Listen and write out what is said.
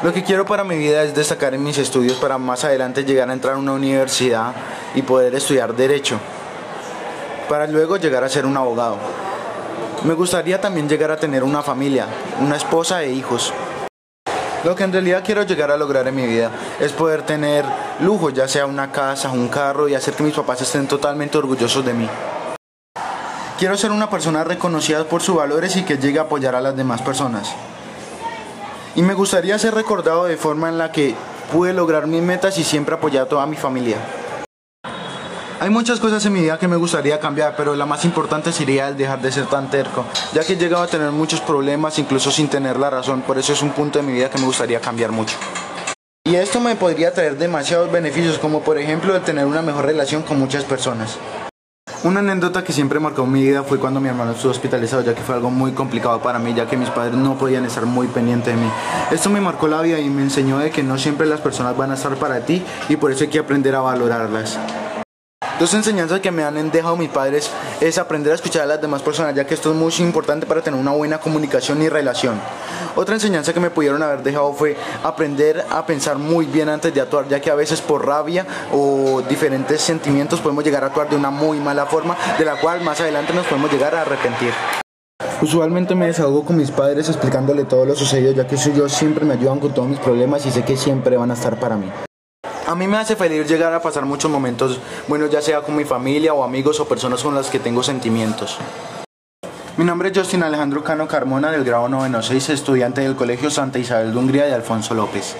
Lo que quiero para mi vida es destacar en mis estudios para más adelante llegar a entrar a una universidad y poder estudiar derecho, para luego llegar a ser un abogado. Me gustaría también llegar a tener una familia, una esposa e hijos. Lo que en realidad quiero llegar a lograr en mi vida es poder tener lujo, ya sea una casa, un carro y hacer que mis papás estén totalmente orgullosos de mí. Quiero ser una persona reconocida por sus valores y que llegue a apoyar a las demás personas. Y me gustaría ser recordado de forma en la que pude lograr mis metas y siempre apoyar a toda mi familia. Hay muchas cosas en mi vida que me gustaría cambiar, pero la más importante sería el dejar de ser tan terco, ya que he llegado a tener muchos problemas incluso sin tener la razón, por eso es un punto de mi vida que me gustaría cambiar mucho. Y esto me podría traer demasiados beneficios, como por ejemplo el tener una mejor relación con muchas personas. Una anécdota que siempre marcó mi vida fue cuando mi hermano estuvo hospitalizado, ya que fue algo muy complicado para mí, ya que mis padres no podían estar muy pendientes de mí. Esto me marcó la vida y me enseñó de que no siempre las personas van a estar para ti y por eso hay que aprender a valorarlas. Dos enseñanzas que me han dejado mis padres es aprender a escuchar a las demás personas, ya que esto es muy importante para tener una buena comunicación y relación. Otra enseñanza que me pudieron haber dejado fue aprender a pensar muy bien antes de actuar, ya que a veces por rabia o diferentes sentimientos podemos llegar a actuar de una muy mala forma, de la cual más adelante nos podemos llegar a arrepentir. Usualmente me desahogo con mis padres explicándole todo lo sucedido, ya que ellos siempre me ayudan con todos mis problemas y sé que siempre van a estar para mí. A mí me hace feliz llegar a pasar muchos momentos buenos, ya sea con mi familia o amigos o personas con las que tengo sentimientos. Mi nombre es Justin Alejandro Cano Carmona del grado 96, estudiante del Colegio Santa Isabel de Hungría de Alfonso López.